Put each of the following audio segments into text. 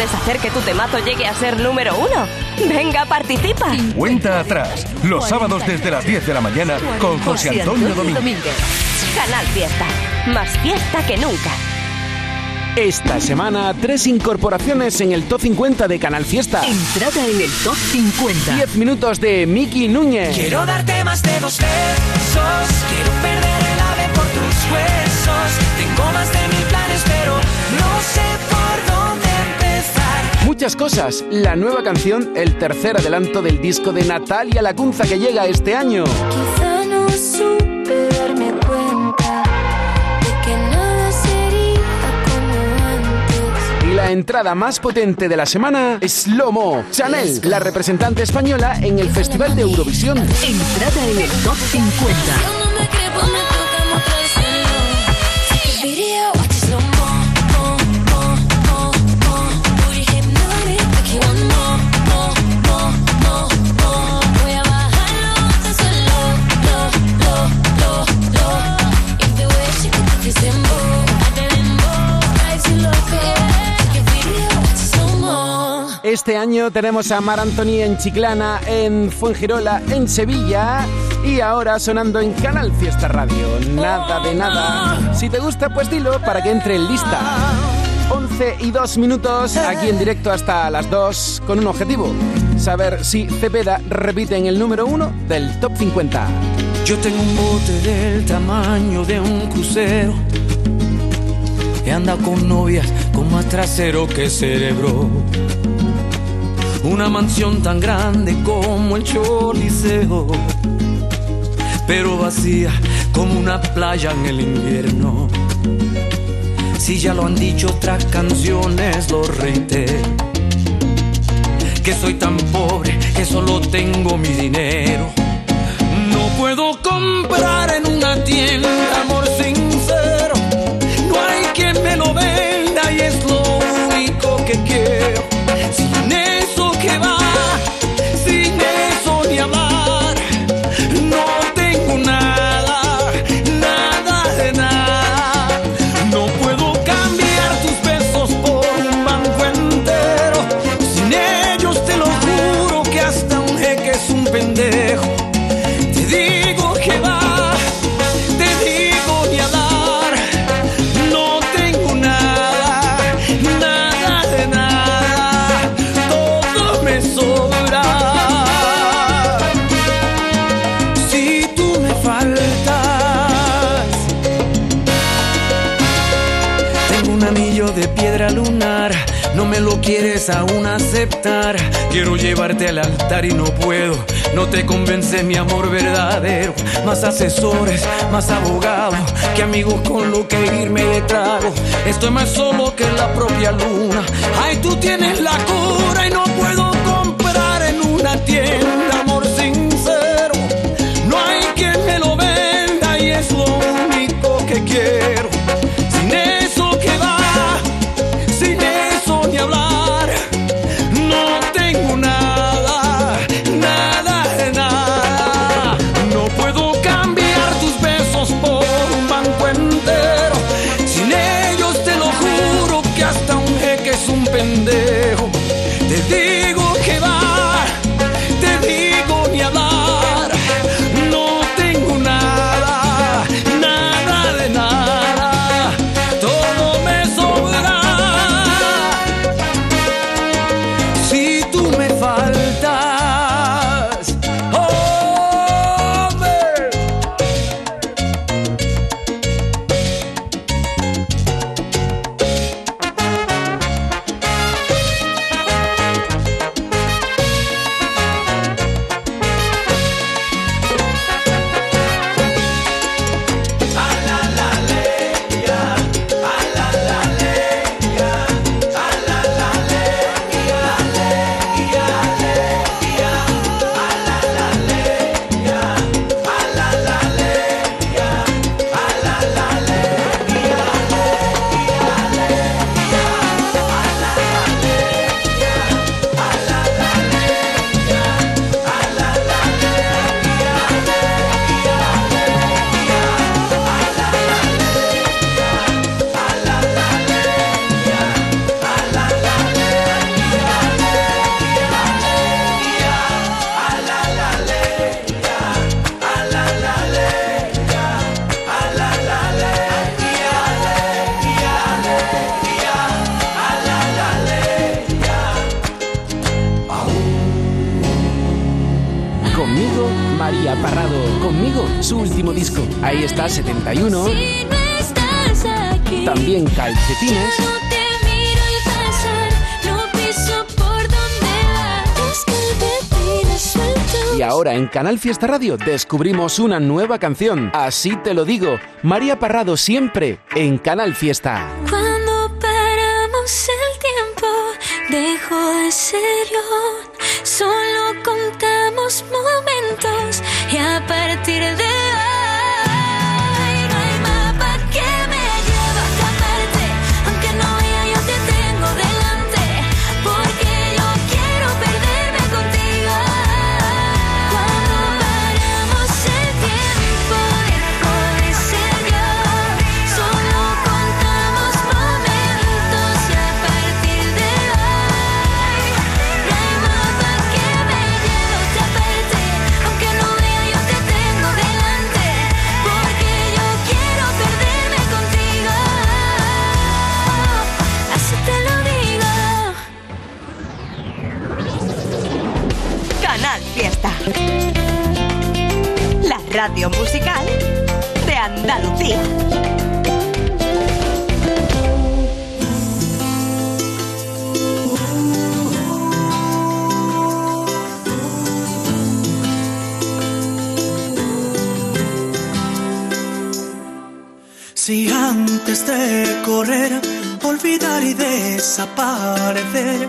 Puedes hacer que tu temazo llegue a ser número uno. Venga, participa. Cuenta atrás, los sábados desde las 10 de la mañana con José Antonio Domínguez. Canal Fiesta. Más fiesta que nunca. Esta semana, tres incorporaciones en el Top 50 de Canal Fiesta. Entrada en el Top 50. 10 minutos de Miki Núñez. Quiero darte más de dos besos. Quiero perder el ave por tus huesos. Tengo más de mil planes, pero no sé por dónde. Muchas cosas. La nueva canción, el tercer adelanto del disco de Natalia Lacunza que llega este año. Quizá no supe darme cuenta de que nada sería como antes. Y la entrada más potente de la semana es Lomo, Chanel, la representante española en el Festival de Eurovisión. Entrada en el Top 50. Este año tenemos a Mar Anthony en Chiclana, en Fuengirola, en Sevilla y ahora sonando en Canal Fiesta Radio. Nada de nada. Si te gusta, pues dilo para que entre en lista. 11 y 2 minutos, aquí en directo hasta las 2, con un objetivo. Saber si Cepeda repite en el número 1 del Top 50. Yo tengo un bote del tamaño de un crucero. He andado con novias con más trasero que cerebro. Una mansión tan grande como el Choliseo, pero vacía como una playa en el invierno. Si ya lo han dicho otras canciones, lo reitero. Que soy tan pobre que solo tengo mi dinero. No puedo comprar en una tienda lo quieres aún aceptar. Quiero llevarte al altar y no puedo. No te convence mi amor verdadero. Más asesores, más abogados que amigos con lo que irme de trago. Estoy más solo que la propia luna. Ay, tú tienes la cura eres un pendejo. Te digo Canal Fiesta Radio descubrimos una nueva canción. Así te lo digo, María Parrado siempre en Canal Fiesta. Cuando paramos el tiempo, dejo de serio, solo contamos radio musical de Andalucía. Si antes de correr, olvidar y desaparecer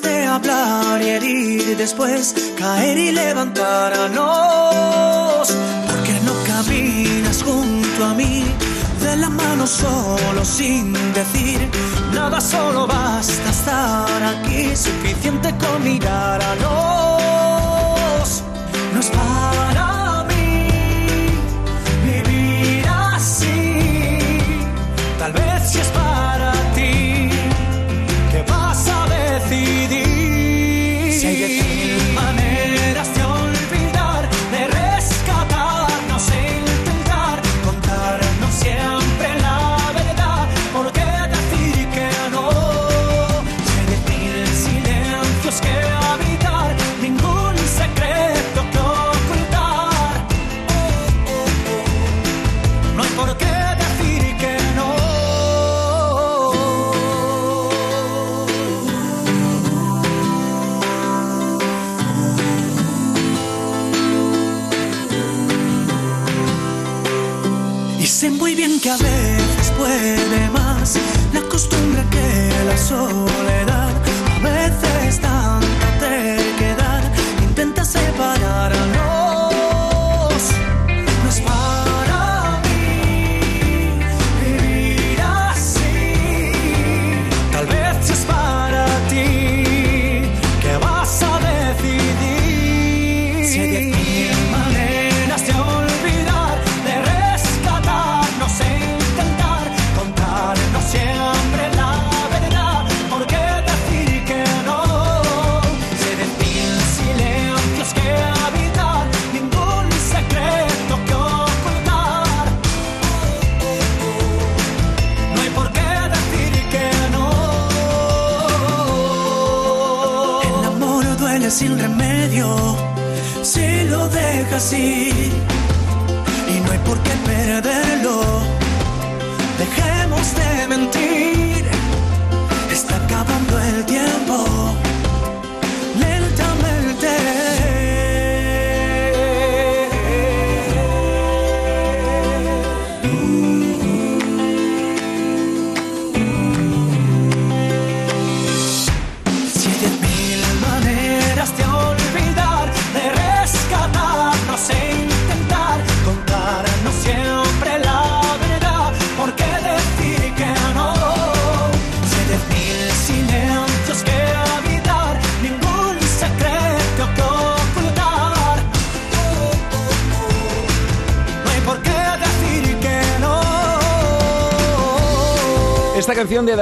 de hablar y herir y después caer y levantarnos. Porque no caminas junto a mí de la mano solo sin decir nada, solo basta estar aquí, suficiente con mirar a los. No es para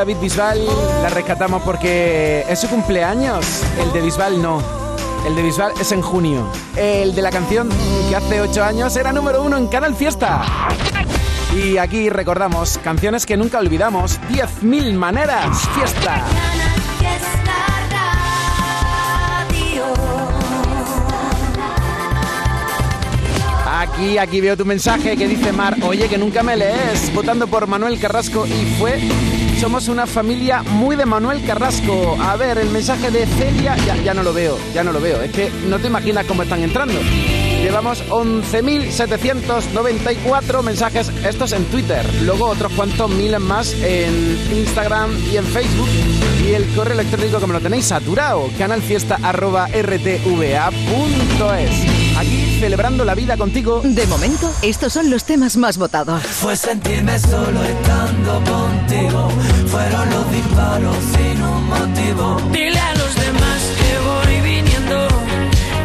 David Bisbal la rescatamos porque es su cumpleaños. El de Bisbal no. El de Bisbal es en junio. El de la canción que hace 8 años era número uno en Canal Fiesta. Y aquí recordamos canciones que nunca olvidamos. 10.000 maneras. Fiesta. Aquí, aquí veo tu mensaje que dice Mar, oye que nunca me lees, votando por Manuel Carrasco y fue somos una familia muy de Manuel Carrasco. A ver, el mensaje de Celia, ya, no lo veo, ya no lo veo. Es que no te imaginas cómo están entrando. Llevamos 11.794 mensajes, estos en Twitter. Luego otros cuantos miles más en Instagram y en Facebook. Y el correo electrónico que me lo tenéis saturado, canalfiesta.rtva.es. Celebrando la vida contigo. De momento, estos son los temas más votados. Fue sentirme solo estando contigo. Fueron los disparos sin un motivo. Dile a los demás que voy viniendo.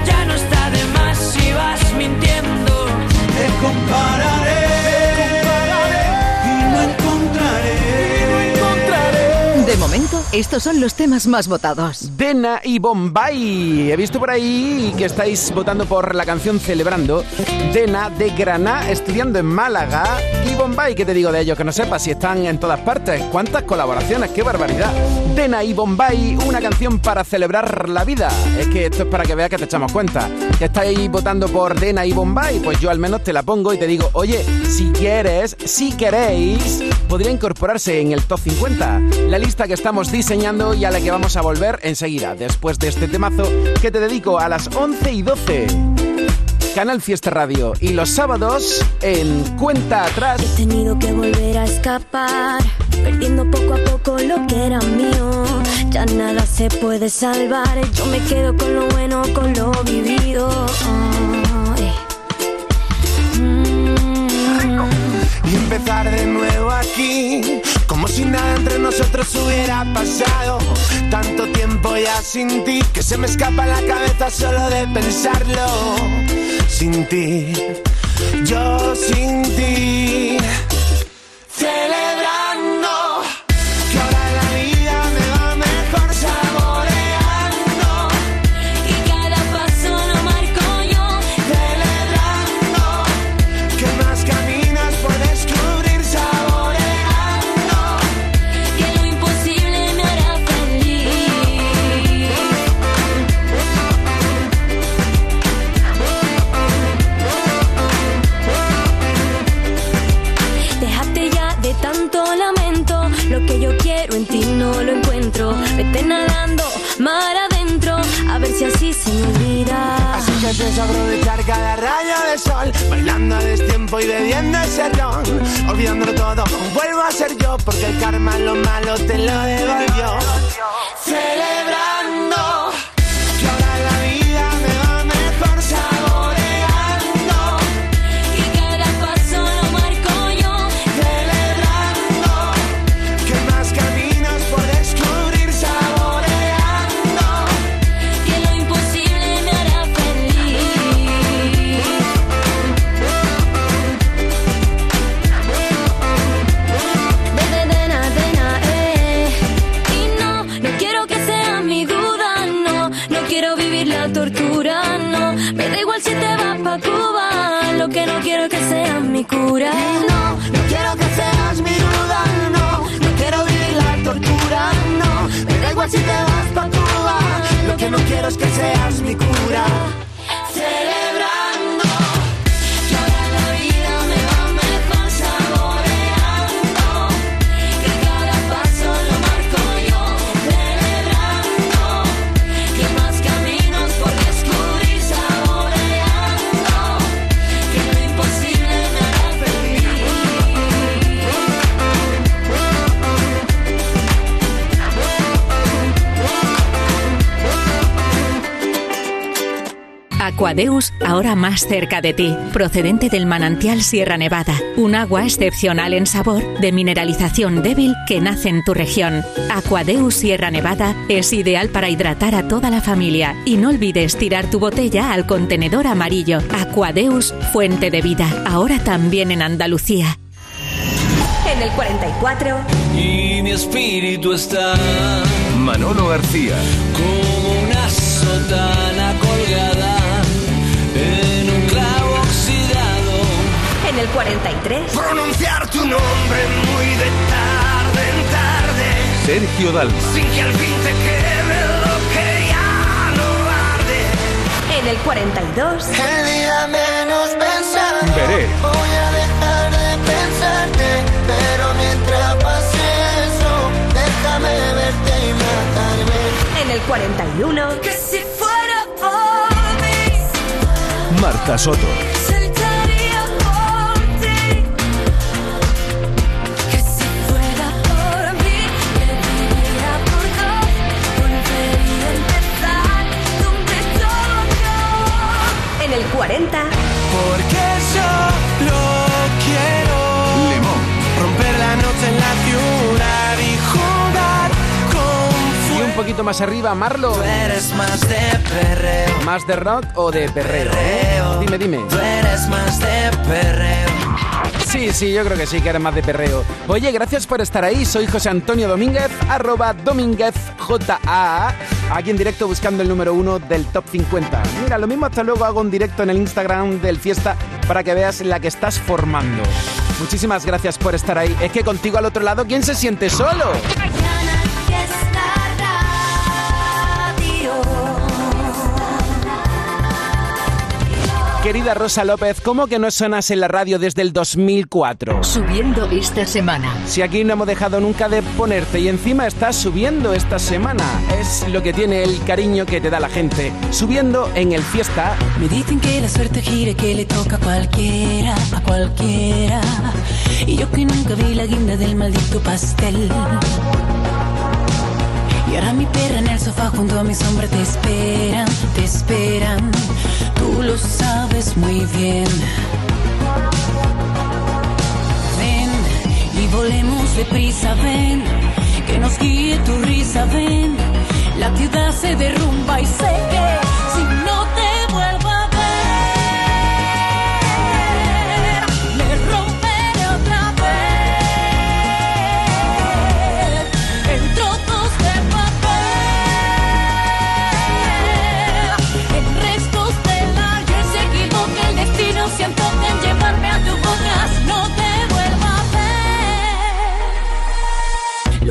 Ya no está de más si vas mintiendo. Te compararé, estos son los temas más votados. Dena y Bombay. He visto por ahí que estáis votando por la canción Celebrando. Dena de Granada, estudiando en Málaga. Y Bombay, ¿qué te digo de ellos? Que no sepas si están en todas partes. ¿Cuántas colaboraciones? ¡Qué barbaridad! Dena y Bombay, una canción para celebrar la vida. Es que esto es para que veas que te echamos cuenta. Que estáis votando por Dena y Bombay, pues yo al menos te la pongo y te digo, oye, si quieres, si queréis, podría incorporarse en el top 50. La lista que estamos diseñando y a la que vamos a volver enseguida, después de este temazo que te dedico a las 11 y 12. Canal Fiesta Radio y los sábados en Cuenta Atrás. He tenido que volver a escapar, perdiendo poco a poco lo que era mío. Ya nada se puede salvar, yo me quedo con lo bueno, con lo vivido. Ay. Mm. y empezar de nuevo aquí, como si nada entre nosotros hubiera pasado. Tanto tiempo ya sin ti que se me escapa la cabeza solo de pensarlo. Sin ti, yo sin ti, celebrando. Mar adentro. A ver si así se me olvida. Así que pienso aprovechar cada rayo de sol Bailando a destiempo y bebiendo ese ron Olvidándolo todo, vuelvo a ser yo Porque el karma lo malo te lo devolvió Celebrando mi. No, no quiero que seas mi duda, no. No quiero vivir la tortura, no. Me da igual si te vas pa' Cuba. Lo que no quiero es que seas mi cura. Aquadeus, ahora más cerca de ti, procedente del manantial Sierra Nevada, un agua excepcional en sabor, de mineralización débil que nace en tu región. Aquadeus Sierra Nevada es ideal para hidratar a toda la familia y no olvides tirar tu botella al contenedor amarillo. Aquadeus, fuente de vida, ahora también en Andalucía. En el 44. Y mi espíritu está Manolo García. como una sotana el 43. Pronunciar tu nombre muy de tarde en tarde. Sergio Dalma. Sin que al fin te quede lo que ya no arde. En el 42. El día menos pensado. Veré. Voy a dejar de pensarte, pero mientras pase eso, déjame verte y matarme. En el 41. Que si fuera por mí, Marta Soto. Acabó. En el 40. Porque solo quiero Limón. romper la noche en la ciudad y jugar con Y un poquito más arriba, Marlo. Tú eres más de perreo, ¿Más de rock o de perreo? Perreo. Dime, dime. tú eres más de perreo. Sí, sí, yo creo que sí, que eres más de perreo. Oye, gracias por estar ahí. Soy José Antonio Domínguez, arroba DomínguezJA, aquí en directo buscando el número uno del Top 50. Mira, lo mismo hasta luego hago un directo en el Instagram del Fiesta para que veas la que estás formando. Muchísimas gracias por estar ahí. Es que contigo al otro lado, ¿quién se siente solo? Querida Rosa López, ¿cómo que no sonas en la radio desde el 2004? Subiendo esta semana. Si aquí no hemos dejado nunca de ponerte y encima estás subiendo esta semana, es lo que tiene el cariño que te da la gente. Subiendo en el fiesta, Me dicen que la suerte gira, que le toca a cualquiera, a cualquiera. Y yo que nunca vi la guinda del maldito pastel. Y ahora mi perra en el sofá junto a mi sombra te esperan, te esperan. Tú lo sabes muy bien. Ven y volemos deprisa, ven. Que nos guíe tu risa, ven. La ciudad se derrumba y sé que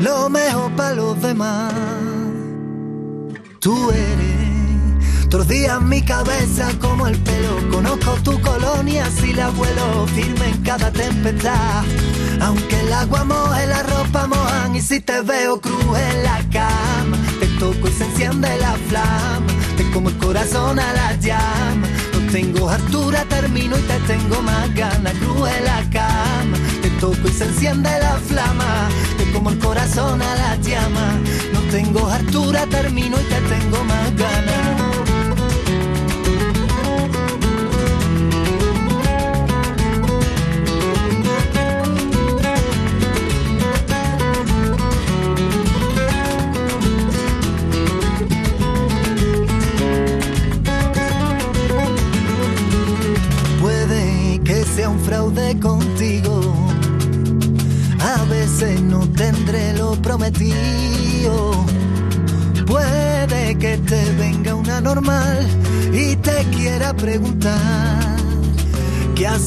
lo mejor para los demás. Tú eres todos días mi cabeza como el pelo. Conozco tu colonia si la vuelo firme en cada tempestad. Aunque el agua moje, la ropa mojan y si te veo cruz la cama, te toco y se enciende la flama. Te como el corazón a la llama. No tengo altura, termino y te tengo más ganas. Cruz la cama, te toco y se enciende la flama. Como el corazón a la llama. No tengo hartura, termino y te tengo más ganas.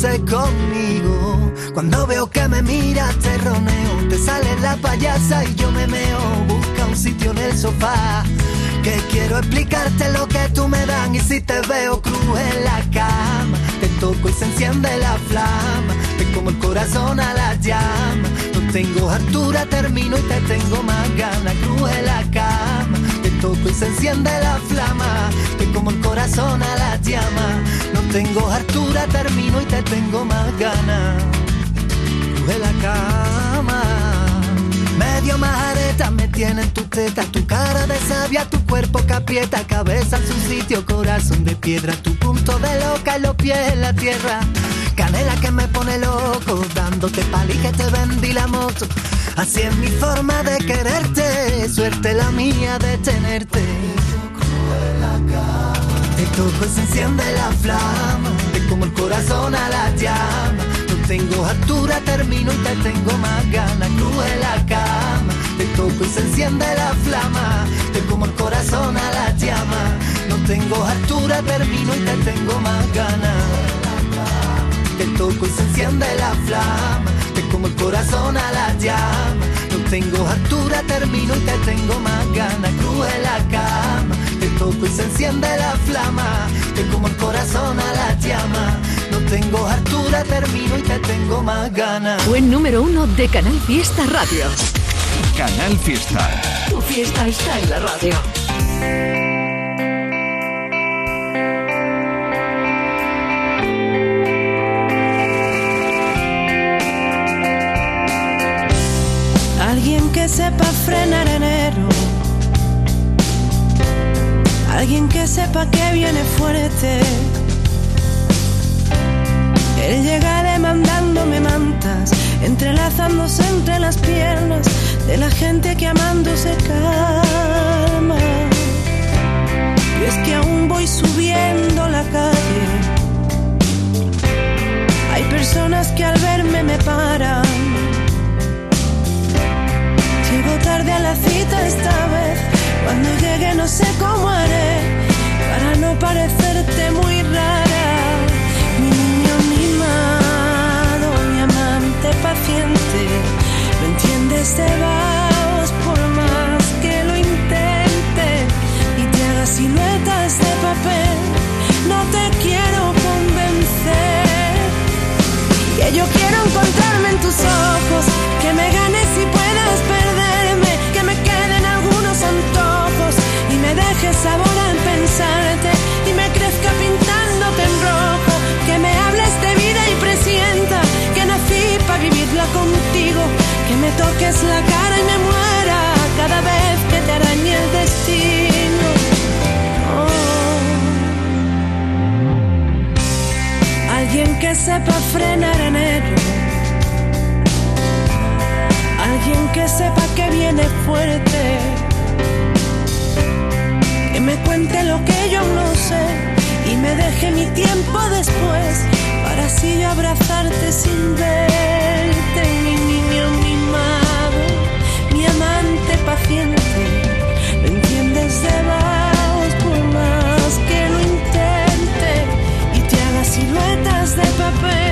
Conmigo. Cuando veo que me miras te roneo, te sale la payasa y yo me meo. Busca un sitio en el sofá. Que quiero explicarte lo que tú me dan y si te veo cruz en la cama te toco y se enciende la flama te como el corazón a la llama no tengo hartura termino y te tengo más ganas cruz en la cama te toco y se enciende la flama te como el corazón a la llama tengo hartura termino y te tengo más ganas en la cama Medio majareta me tiene en tu teta, tu cara de sabia, tu cuerpo que aprieta, cabeza en su sitio, corazón de piedra, tu punto de loca y los pies en la tierra. Canela que me pone loco, dándote pali que te vendí la moto. Así es mi forma de quererte, suerte la mía de tenerte. Y se enciende la flama, te como el corazón a la llama. No tengo altura, termino y te tengo más ganas. Cruz en la cama, te toco y se enciende la flama, te como el corazón a la llama. No tengo altura, termino y te tengo más ganas. Te toco y se enciende la flama, te como el corazón a la llama. No tengo altura, termino y te tengo más ganas. Termino y te tengo más ganas. Buen número uno de Canal Fiesta Radio. Canal Fiesta. Tu fiesta está en la radio. Alguien que sepa frenar enero. Alguien que sepa que viene fuerte. Él llega demandándome mantas, entrelazándose entre las piernas de la gente que amando se calma. Y es que aún voy subiendo la calle. Hay personas que al verme me paran. Llego tarde a la cita esta vez. Cuando llegue no sé cómo haré para no parecerte muy rara. Paciente. No entiendes de vagos por más que lo intente y te haga siluetas de papel. No te quiero convencer. Que yo quiero encontrarme en tus ojos, que me ganes y puedas perderme, que me queden algunos antojos y me dejes sabor al pensarte toques la cara y me muera cada vez que te arañe el destino. Oh. Alguien que sepa frenar enero. Alguien que sepa que viene fuerte. Que me cuente lo que yo no sé y me deje mi tiempo después para así abrazarte sin verte. Paciente. No entiendes de por más que lo intente y te haga siluetas de papel.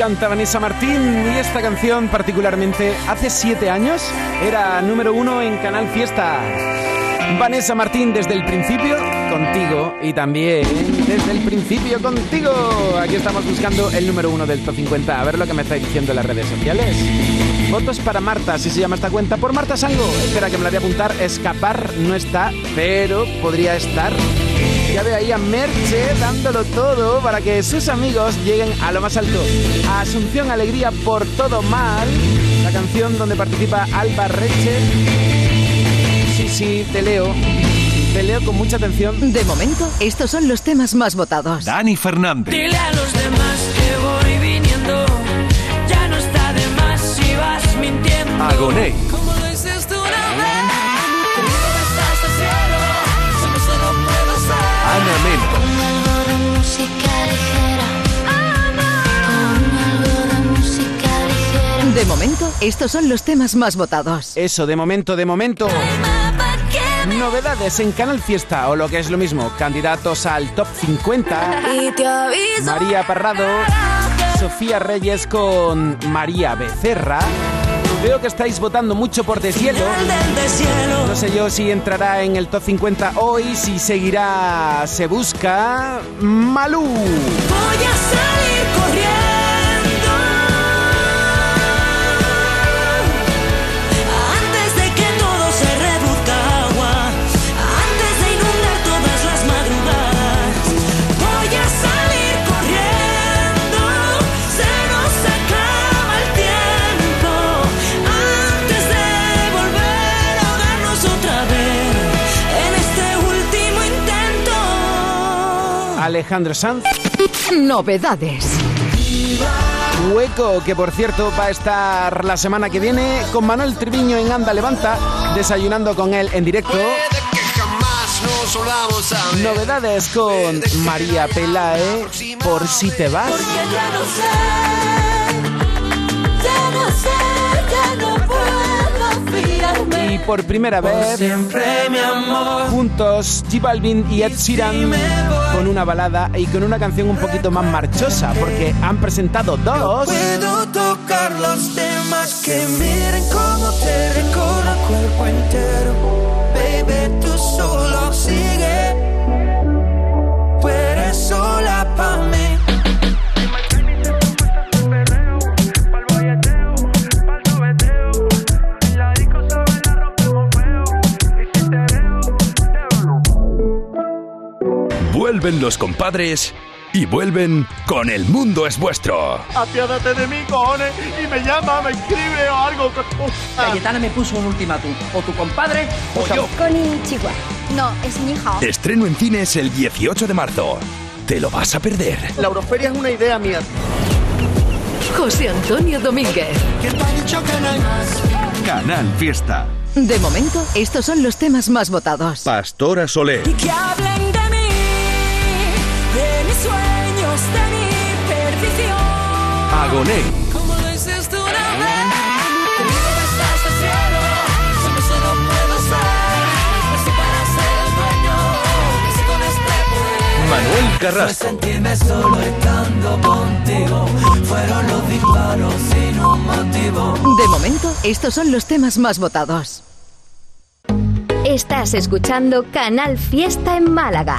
Encanta Vanessa Martín y esta canción particularmente hace siete años era número uno en Canal Fiesta. Vanessa Martín desde el principio contigo y también desde el principio contigo. Aquí estamos buscando el número uno del Top 50. A ver lo que me estáis diciendo en las redes sociales. Votos para Marta, si se llama esta cuenta, por Marta Sango. Espera que me la voy a apuntar. Escapar no está, pero podría estar. Ya veo ahí a Merche dándolo todo para que sus amigos lleguen a lo más alto. A Asunción Alegría por todo mal. La canción donde participa Alba Reche. Sí, sí, te leo. Te leo con mucha atención. De momento, estos son los temas más votados. Dani Fernández. Dile a los demás que voy viniendo. Ya no está de más si vas mintiendo. Agoné. De momento, estos son los temas más votados. Eso, de momento, de momento. Novedades en Canal Fiesta o lo que es lo mismo, candidatos al Top 50. Y te aviso. María Parrado, Sofía Reyes con María Becerra. Veo que estáis votando mucho por Deshielo. No sé yo si entrará en el top 50 hoy, si seguirá Se Busca Malú. Voy a salir corriendo Alejandro Sanz. Novedades. Hueco, que por cierto va a estar la semana que viene con Manuel Triviño en Anda Levanta, desayunando con él en directo. Novedades con María Pelae, por si te vas. Y por primera vez, Siempre mi amor. juntos, J Balvin y Ed Sheeran con una balada y con una canción un poquito más marchosa, porque han presentado dos. Puedo tocar los temas que miren cómo te recorre el cuerpo entero. Baby, tú solo sigue. Tú eres sola pa' mí. Vuelven los compadres y vuelven con El Mundo es Vuestro. Apiádate de mí, cojones, y me llama, me escribe o algo. Cayetana me puso un ultimátum. O tu compadre o yo. Konnichiwa. No, es ni hao. Estreno en cines el 18 de marzo. ¿Te lo vas a perder? La Euroferia es una idea mía. José Antonio Domínguez. Canal Fiesta. De momento, estos son los temas más votados. Pastora Soler. Y que hablen Agoné. Como lo dices tú una vez. Conmigo me estás al cielo, solo se lo puedo hacer. Nací para ser el dueño, nací con este poder. Manuel Carrasco. Sentirme solo estando contigo. Fueron los disparos sin un motivo. De momento, estos son los temas más votados. Estás escuchando Canal Fiesta en Málaga.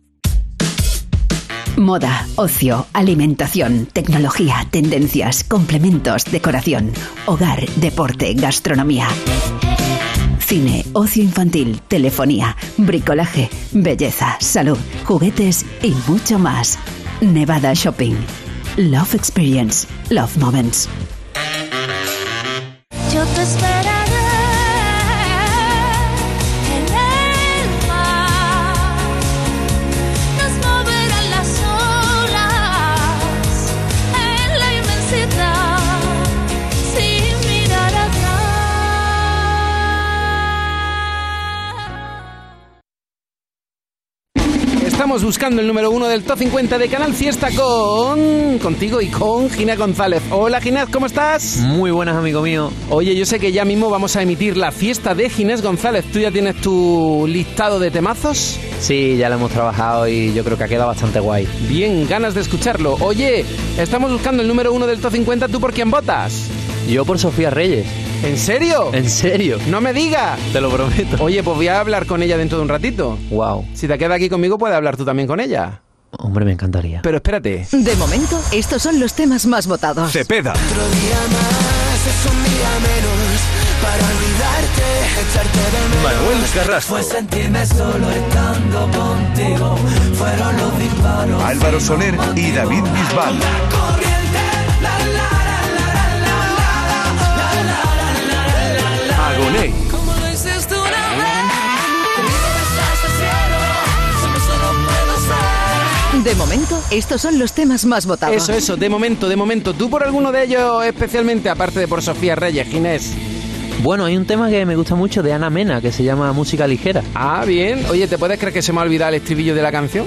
Moda, ocio, alimentación, tecnología, tendencias, complementos, decoración, hogar, deporte, gastronomía. Cine, ocio infantil, telefonía, bricolaje, belleza, salud, juguetes y mucho más. Nevada Shopping. Love Experience. Love Moments. Buscando el número uno del Top 50 de Canal Fiesta con... contigo y con Ginés González. Hola Ginés, ¿cómo estás? Muy buenas, amigo mío. Oye, yo sé que ya mismo vamos a emitir la fiesta de Ginés González. ¿Tú ya tienes tu listado de temazos? Sí, ya lo hemos trabajado y yo creo que ha quedado bastante guay. Bien, ganas de escucharlo. Oye, estamos buscando el número uno del Top 50. ¿Tú por quién votas? Yo por Sofía Reyes. ¿En serio? ¿En serio? No me digas. Te lo prometo. Oye, pues voy a hablar con ella dentro de un ratito. Wow. Si te quedas aquí conmigo, puedes hablar tú también con ella. Hombre, me encantaría. Pero espérate. De momento, estos son los temas más votados. Cepeda. Otro día más es un día menos para olvidarte, echarte de menos. Manuel Carrasco. Fue sentirme solo estando contigo. Fueron los disparos. Álvaro Soler y David Bisbal. Como lo una vez. De momento, estos son los temas más votados. Eso, eso, de momento, de momento. ¿Tú por alguno de ellos especialmente, aparte de por Sofía Reyes, Ginés? Bueno, hay un tema que me gusta mucho de Ana Mena que se llama Música Ligera. Ah, bien. Oye, ¿te puedes creer que se me ha olvidado el estribillo de la canción?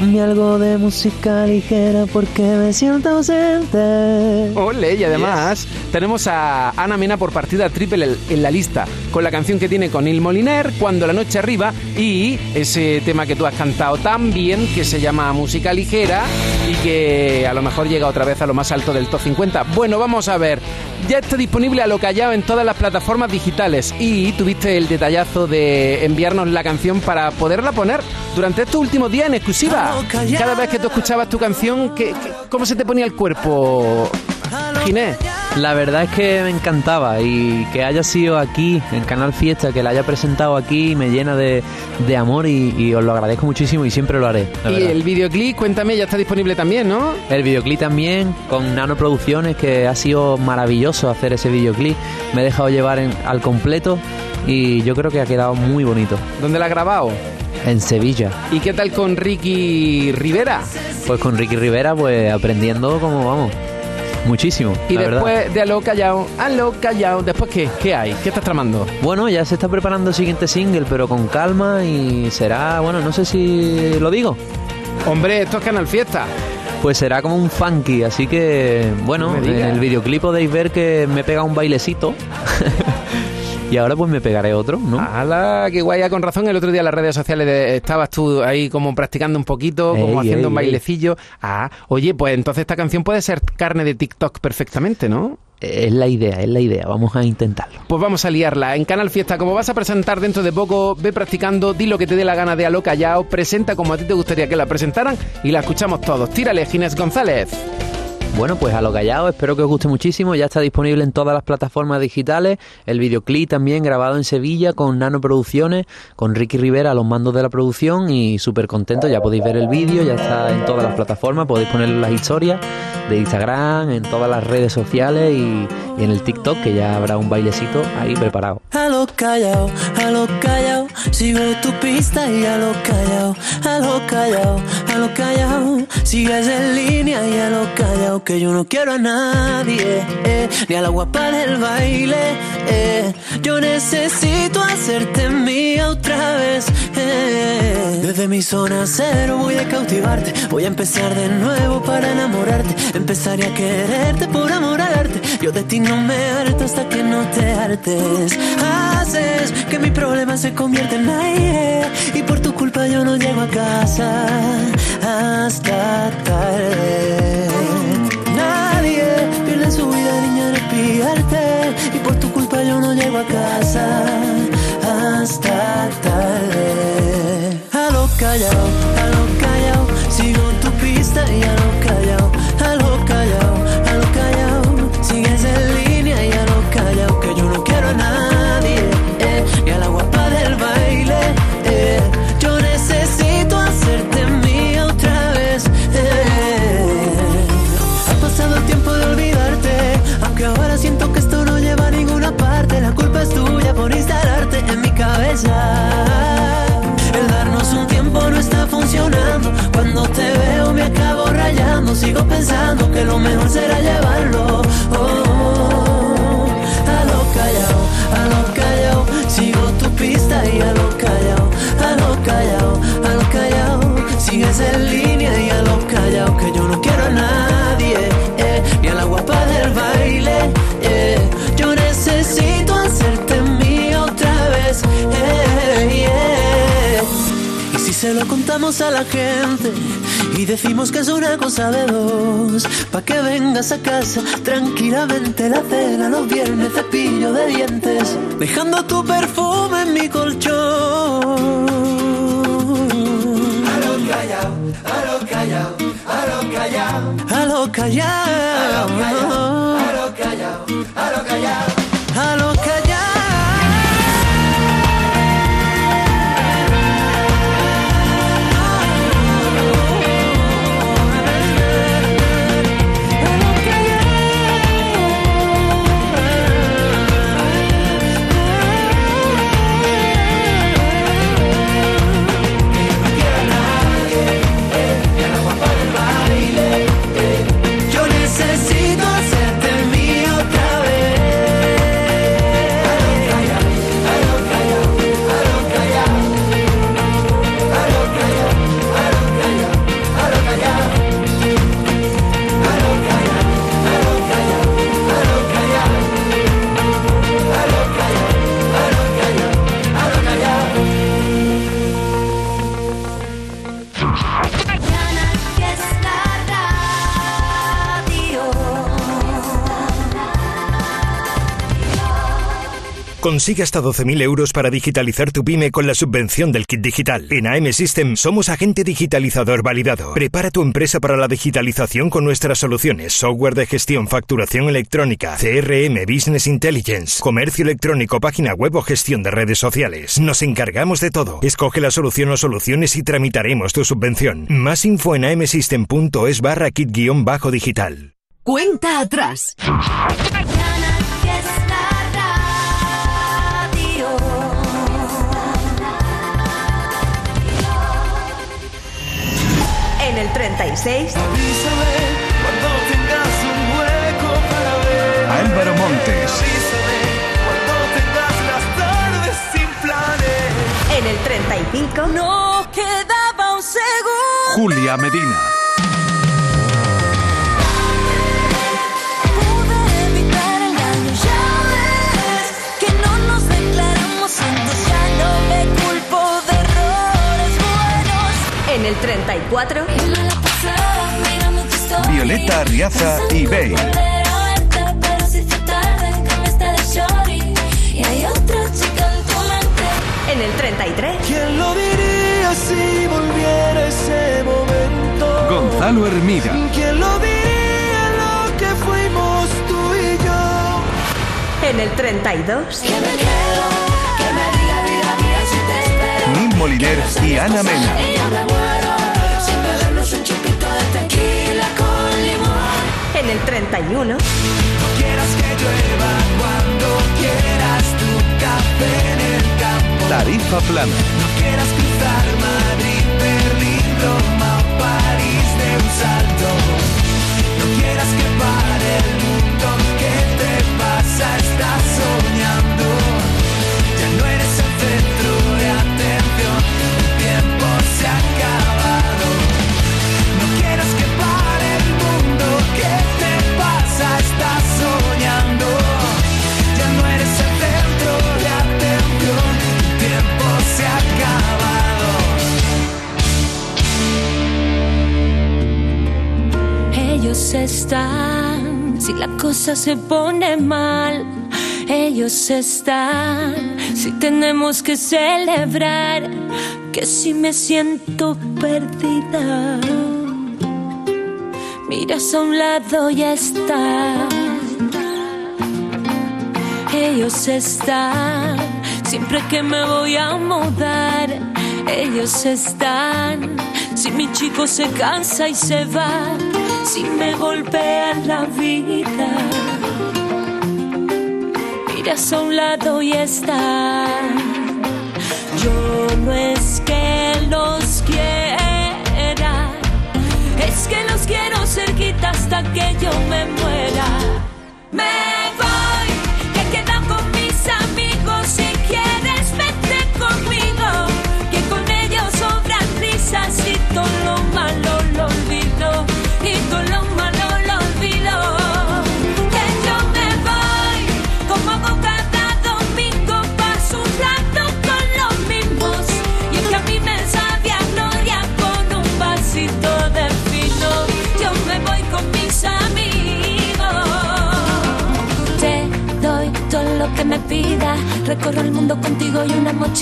Ponme algo de música ligera porque me siento ausente. Ole, y además tenemos a Ana Mena por partida triple en- en la lista, con la canción que tiene con Il Moliner, Cuando la noche arriba, y ese tema que tú has cantado también, que se llama Música Ligera, y que a lo mejor llega otra vez a lo más alto del top 50. Bueno, vamos a ver. Ya está disponible a lo callado en todas las plataformas digitales y tuviste el detallazo de enviarnos la canción para poderla poner durante estos últimos días en exclusiva. Cada vez que tú escuchabas tu canción, ¿qué, qué- cómo se te ponía el cuerpo, Ginés? La verdad es que me encantaba y que haya sido aquí, en Canal Fiesta, que la haya presentado aquí, me llena de, de amor y, y os lo agradezco muchísimo y siempre lo haré. Y verdad. el videoclip, cuéntame, ya está disponible también, ¿no? El videoclip también, con Nano Producciones, que ha sido maravilloso hacer ese videoclip. Me he dejado llevar en- al completo y yo creo que ha quedado muy bonito. ¿Dónde la has grabado? En Sevilla. ¿Y qué tal con Ricky Rivera? Pues con Ricky Rivera, pues aprendiendo como vamos. Muchísimo. Y la verdad. después de a lo callado, a lo callado, ¿después qué? ¿Qué hay? ¿Qué estás tramando? Bueno, ya se está preparando el siguiente single, pero con calma y será, bueno, no sé si lo digo. Hombre, esto es Canal Fiesta. Pues será como un funky, así que, bueno, en el videoclip podéis ver que me pega un bailecito. y ahora pues me pegaré otro, ¿no? ¡Hala! ¡Qué guay! Ya con razón, el otro día en las redes sociales de- estabas tú ahí como practicando un poquito, como Ey, haciendo ey, un ey. bailecillo. Ah, oye, pues entonces esta canción puede ser carne de TikTok perfectamente, ¿no? Es la idea, es la idea, vamos a intentarlo. Pues vamos a liarla. En Canal Fiesta, como vas a presentar dentro de poco, ve practicando, di lo que te dé la gana de a lo callao, presenta como a ti te gustaría que la presentaran y la escuchamos todos. Tírale, Ginés González. Bueno, pues a lo callado, espero que os guste muchísimo. Ya está disponible en todas las plataformas digitales. El videoclip también grabado en Sevilla con Nano Producciones, con Ricky Rivera a los mandos de la producción y súper contento. Ya podéis ver el vídeo, ya está en todas las plataformas. Podéis ponerlo en las historias de Instagram, en todas las redes sociales y, en el TikTok, que ya habrá un bailecito ahí preparado. A lo callao, a lo callao, sigo tu pista y a lo callao, a lo callao, a lo sigues en línea y a lo callao, que yo no quiero a nadie, eh, ni a la guapa del baile, eh, yo necesito hacerte mía otra vez, eh. desde mi zona cero voy a cautivarte, voy a empezar de nuevo para enamorarte, empezaré a quererte por amor al arte, yo de ti no me harto hasta que no te hartes. Haces que mi problema se convierta en aire y por tu culpa yo no llego a casa hasta tarde. Casa hasta Sigo pensando que lo mejor será llevarlo. Lo contamos a la gente y decimos que es una cosa de dos. Pa' que vengas a casa tranquilamente la cena los viernes cepillo de dientes, dejando tu perfume en mi colchón. A lo callao, a lo callao, a lo callao. A lo callao, Consigue hasta 12.000 euros para digitalizar tu pyme con la subvención del kit digital. En AM System somos agente digitalizador validado. Prepara tu empresa para la digitalización con nuestras soluciones, software de gestión, facturación electrónica, CRM, Business Intelligence, comercio electrónico, página web o gestión de redes sociales. Nos encargamos de todo. Escoge la solución o soluciones y tramitaremos tu subvención. Más info en amsystem.es barra kit-digital. Cuenta atrás. 66. Álvaro Montes. En el 35 no quedaba un segundo. Julia Medina. El 34. Violeta Arriaza y Bey. En el 33. ¿Quién lo diría si volviera ese momento? Gonzalo Hermida. ¿Quién lo diría lo que fuimos tú y yo? En el 32. Que me quedo, que me diga vida mía si te espero. Nil Moliner y Ana Mena. 31. No quieras que llueva cuando quieras tu café en el campo. Tarifa plana. No quieras cruzar Madrid, Berlín, Roma o París de un salto. Están, si la cosa se pone mal. Ellos están, si tenemos que celebrar. Que si me siento perdida. Miras a un lado y ya está. Ellos están, siempre que me voy a mudar. Ellos están, si mi chico se cansa y se va. Si me golpea la vida. Miras a un lado y está. Yo no es que los quiera, es que los quiero cerquita hasta que yo me muera. Me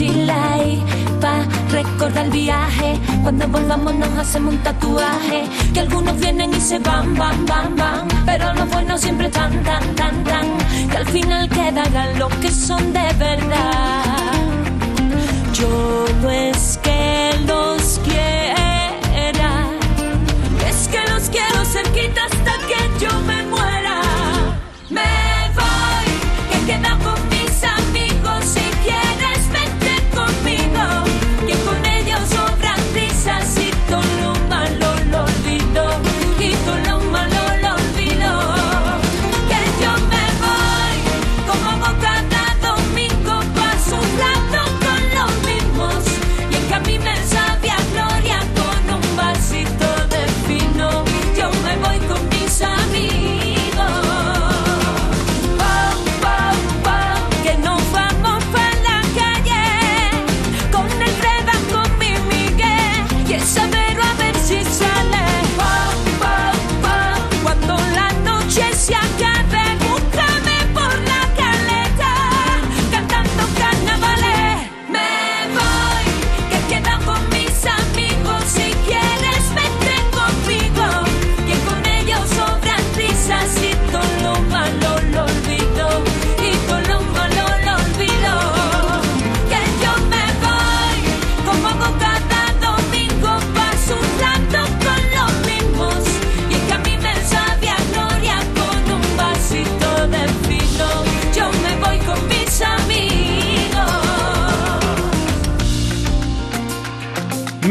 mochila y pa recordar el viaje. Cuando volvamos nos hacemos un tatuaje. Que algunos vienen y se van, van, van, van. Pero los buenos siempre tan, tan, tan, tan. Que al final quedarán los que son de verdad. Yo no es que los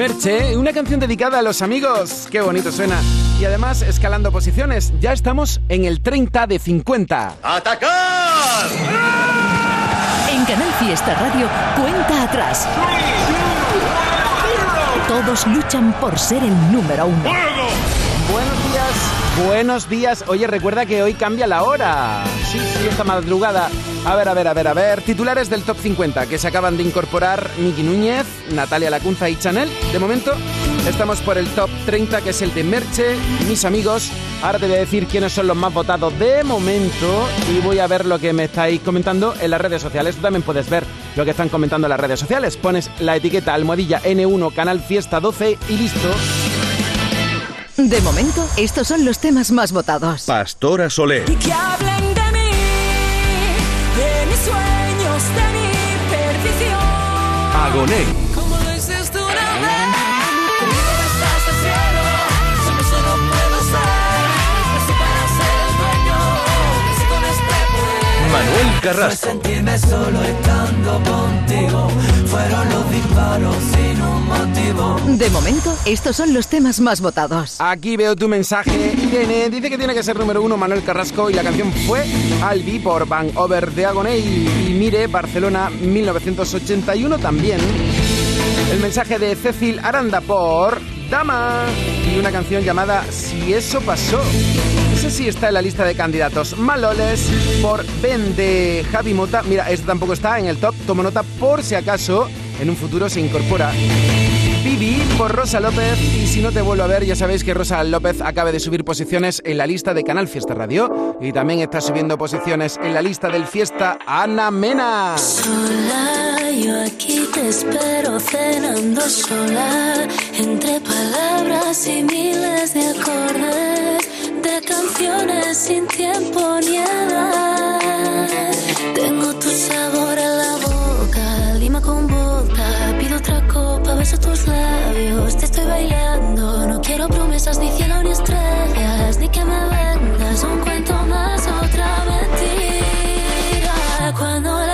Merche, una canción dedicada a los amigos. Qué bonito suena. Y además, escalando posiciones, ya estamos en el 30 de 50. ¡Atacar! En Canal Fiesta Radio, cuenta atrás. Todos luchan por ser el número uno. Buenos días, buenos días. Oye, recuerda que hoy cambia la hora. Sí, sí, esta madrugada. A ver, a ver, a ver, a ver. Titulares del Top 50 que se acaban de incorporar Miki Núñez, Natalia Lacunza y Chanel. De momento, estamos por el Top 30 que es el de Merche, mis amigos. Ahora te voy a decir quiénes son los más votados de momento y voy a ver lo que me estáis comentando en las redes sociales. Tú también puedes ver lo que están comentando en las redes sociales. Pones la etiqueta almohadilla N1 Canal Fiesta 12 y listo. De momento, estos son los temas más votados. Pastora Soler. Agoné. Manuel Carrasco. sentirme solo estando contigo. Fueron los disparos sin un motivo. De momento, estos son los temas más votados. Aquí veo tu mensaje. Irene dice que tiene que ser número uno Manuel Carrasco y la canción fue Albi por Van Over de Agoney y Mire Barcelona 1981 también. El mensaje de Cecil Aranda por Dama y una canción llamada Si eso pasó. Ese sí está en la lista de candidatos. Maloles por Ben de Javi Mota. Mira, este tampoco está en el top. Tomo nota por si acaso en un futuro se incorpora. Vivi por Rosa López y si no te vuelvo a ver ya sabéis que Rosa López acaba de subir posiciones en la lista de Canal Fiesta Radio y también está subiendo posiciones en la lista del Fiesta Ana Mena. Sola, yo aquí te espero cenando sola, entre palabras y miles de acordes, de canciones sin tiempo ni edad. Tengo tu sabor en la boca, lima con vodka, pido otra copa, beso tus labios, te estoy bailando, no quiero promesas ni cielo ni estrellas, ni que me vendas un cuento más, otra mentira. Cuando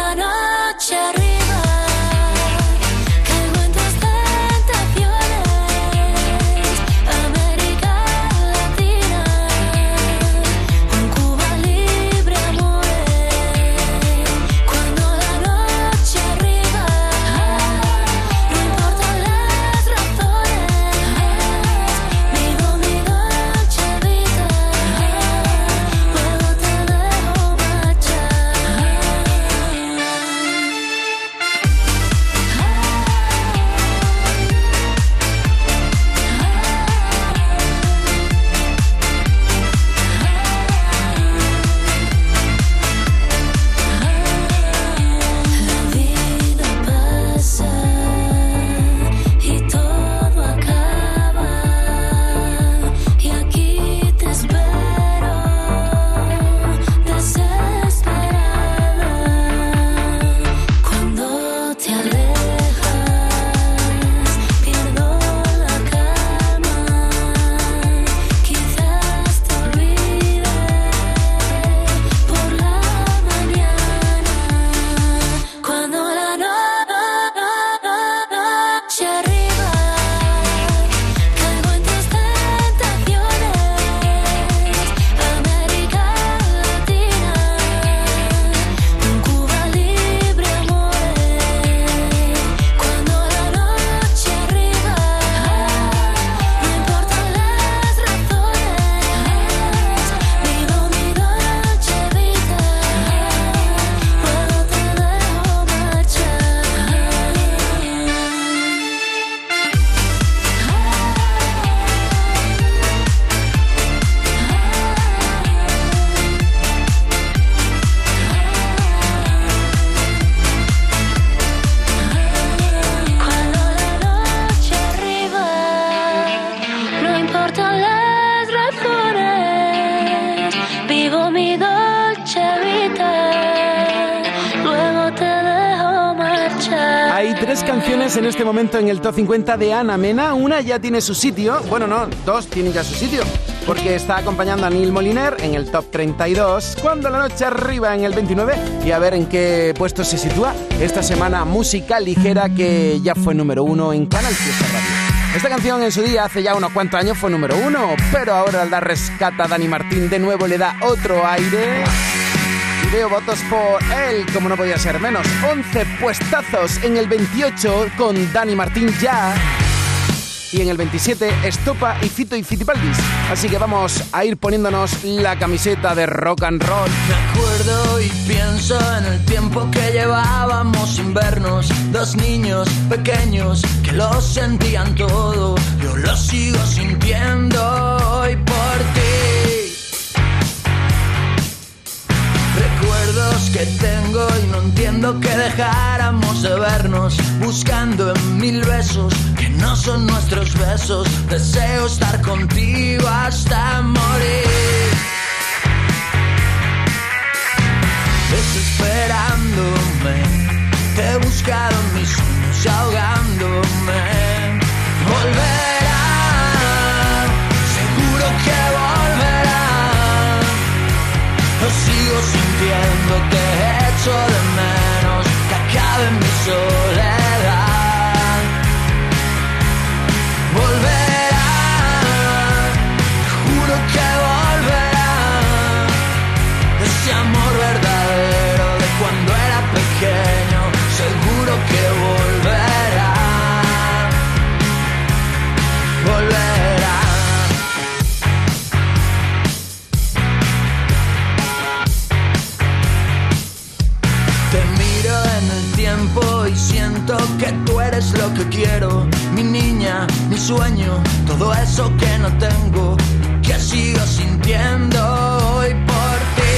en el top 50 de Ana Mena. Una ya tiene su sitio. Bueno, no, dos tienen ya su sitio. Porque está acompañando a Neil Moliner en el top 32. Cuando la noche arriba en el 29. Y a ver en qué puesto se sitúa esta semana música ligera que ya fue número uno en Canal Fiesta Radio. Esta canción en su día, hace ya unos cuantos años, fue número uno. Pero ahora al dar rescata a Dani Martín, de nuevo le da otro aire. Veo votos por él, como no podía ser menos. 11 puestazos en el 28 con Dani Martín ya. Y en el 27, Estopa y Fito y Fitipaldis. Así que vamos a ir poniéndonos la camiseta de rock and roll. Me acuerdo y pienso en el tiempo que llevábamos sin vernos. Dos niños pequeños que lo sentían todo. Yo lo sigo sintiendo hoy por ti. Que tengo y no entiendo que dejáramos de vernos. Buscando en mil besos que no son nuestros besos. Deseo estar contigo hasta morir. Desesperándome, te he buscado en mis sueños ahogándome. Volverá, seguro que volverá. Lo sigo sintiendo, te echo de menos, que acabe mi soledad. Volverá, eres lo que quiero. Mi niña, mi sueño, todo eso que no tengo, que sigo sintiendo hoy por ti.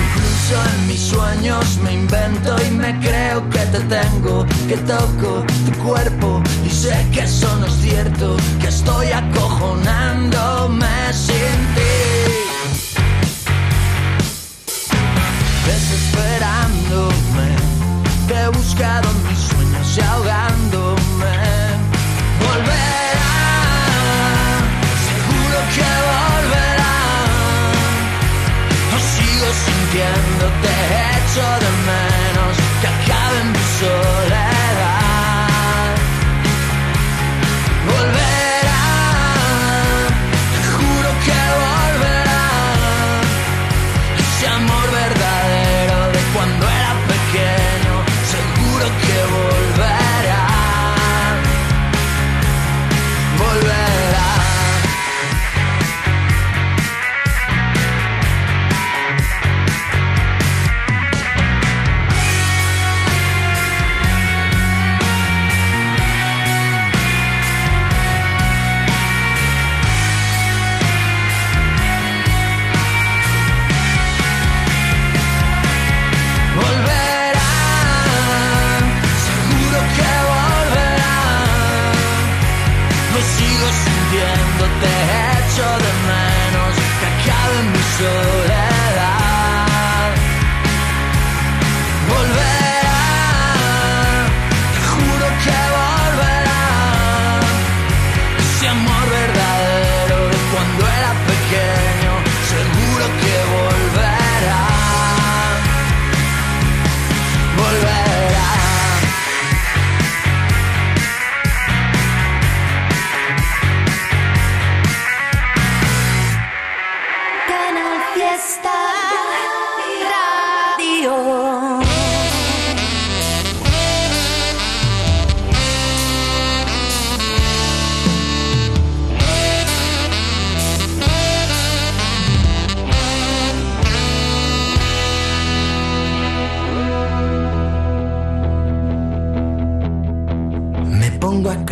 Incluso en mis sueños me invento y me creo que te tengo, que toco tu cuerpo y sé que eso no es cierto, que estoy acojonándome sin ti. He buscado mis sueños y ahogándome. Volverá, seguro que volverá. Lo sigo sintiendo, te echo de menos. Que acabe mi soledad.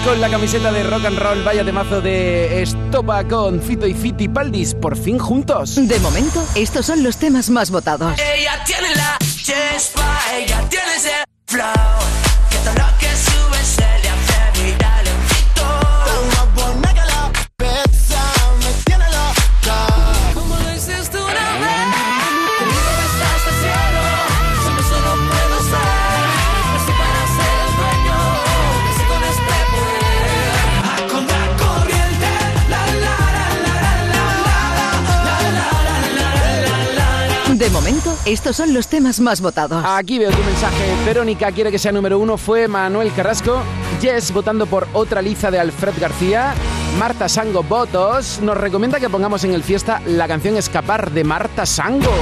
Con la camiseta de rock and roll, vaya temazo de Estopa con Fito y Fiti Paldis, por fin juntos. De momento, estos son los temas más votados. Ella tiene la chispa, ella tiene ese flow. Estos son los temas más votados. Aquí veo tu mensaje. Verónica quiere que sea número uno. Fue Manuel Carrasco. Jess votando por otra liza de Alfred García. Marta Sango votos. Nos recomienda que pongamos en el fiesta la canción Escapar de Marta Sango.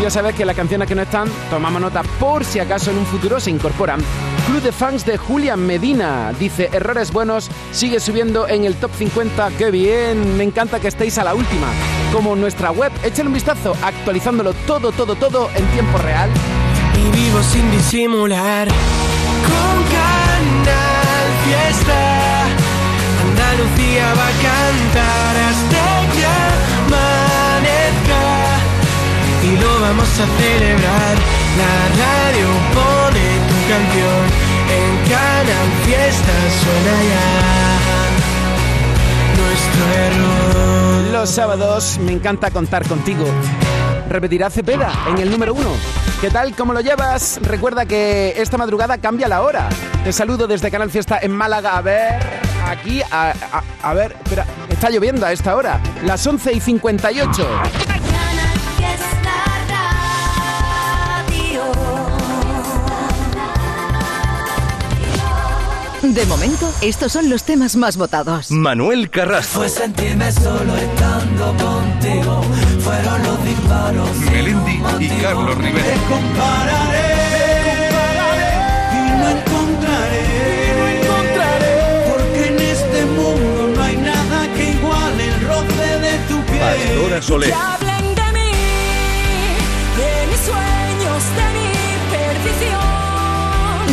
Ya sabes que las canciones que no están, tomamos nota por si acaso en un futuro se incorporan. Club de fans de Julian Medina dice errores buenos, sigue subiendo en el top 50, qué bien, me encanta que estéis a la última. Como nuestra web, échale un vistazo, actualizándolo todo, todo, todo en tiempo real. y vivo sin disimular. Con Canal Fiesta, Andalucía va a cantar hasta vamos a celebrar. La radio pone tu canción. En Canal Fiesta suena ya nuestro error. Los sábados me encanta contar contigo. Repetirá Cepeda en el número uno. ¿Qué tal? ¿Cómo lo llevas? Recuerda que esta madrugada cambia la hora. Te saludo desde Canal Fiesta en Málaga. A ver, aquí, a, a- a ver, espera, está lloviendo a esta hora. Las 11 y 58. De momento, estos son los temas más votados. Manuel Carrasco. Fue sentirme solo estando contigo. Fueron los disparos. Melendi y Carlos Rivera. Te compararé. Y no encontraré. Porque en este mundo no hay nada que iguale el roce de tu piel. Pastora Soler.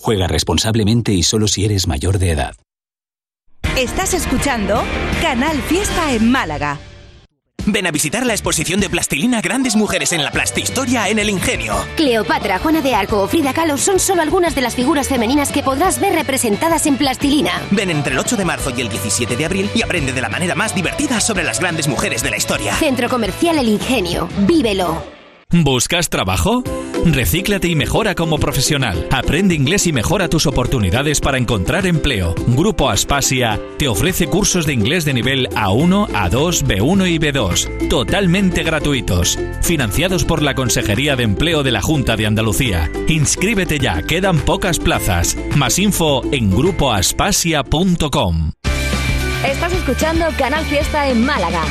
Juega responsablemente y solo si eres mayor de edad. Estás escuchando Canal Fiesta en Málaga. Ven a visitar la exposición de plastilina Grandes Mujeres en la Plastihistoria en el Ingenio. Cleopatra, Juana de Arco o Frida Kahlo son solo algunas de las figuras femeninas que podrás ver representadas en plastilina. Ven entre el 8 de marzo y el 17 de abril y aprende de la manera más divertida sobre las grandes mujeres de la historia. Centro Comercial El Ingenio. Vívelo. ¿Buscas trabajo? Recíclate y mejora como profesional. Aprende inglés y mejora tus oportunidades para encontrar empleo. Grupo Aspasia te ofrece cursos de inglés de nivel A1, A2, B1 y B2, totalmente gratuitos, financiados por la Consejería de Empleo de la Junta de Andalucía. Inscríbete ya, quedan pocas plazas. Más info en grupoaspasia.com. Estás escuchando Canal Fiesta en Málaga.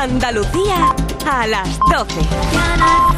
Andalucía a las 12.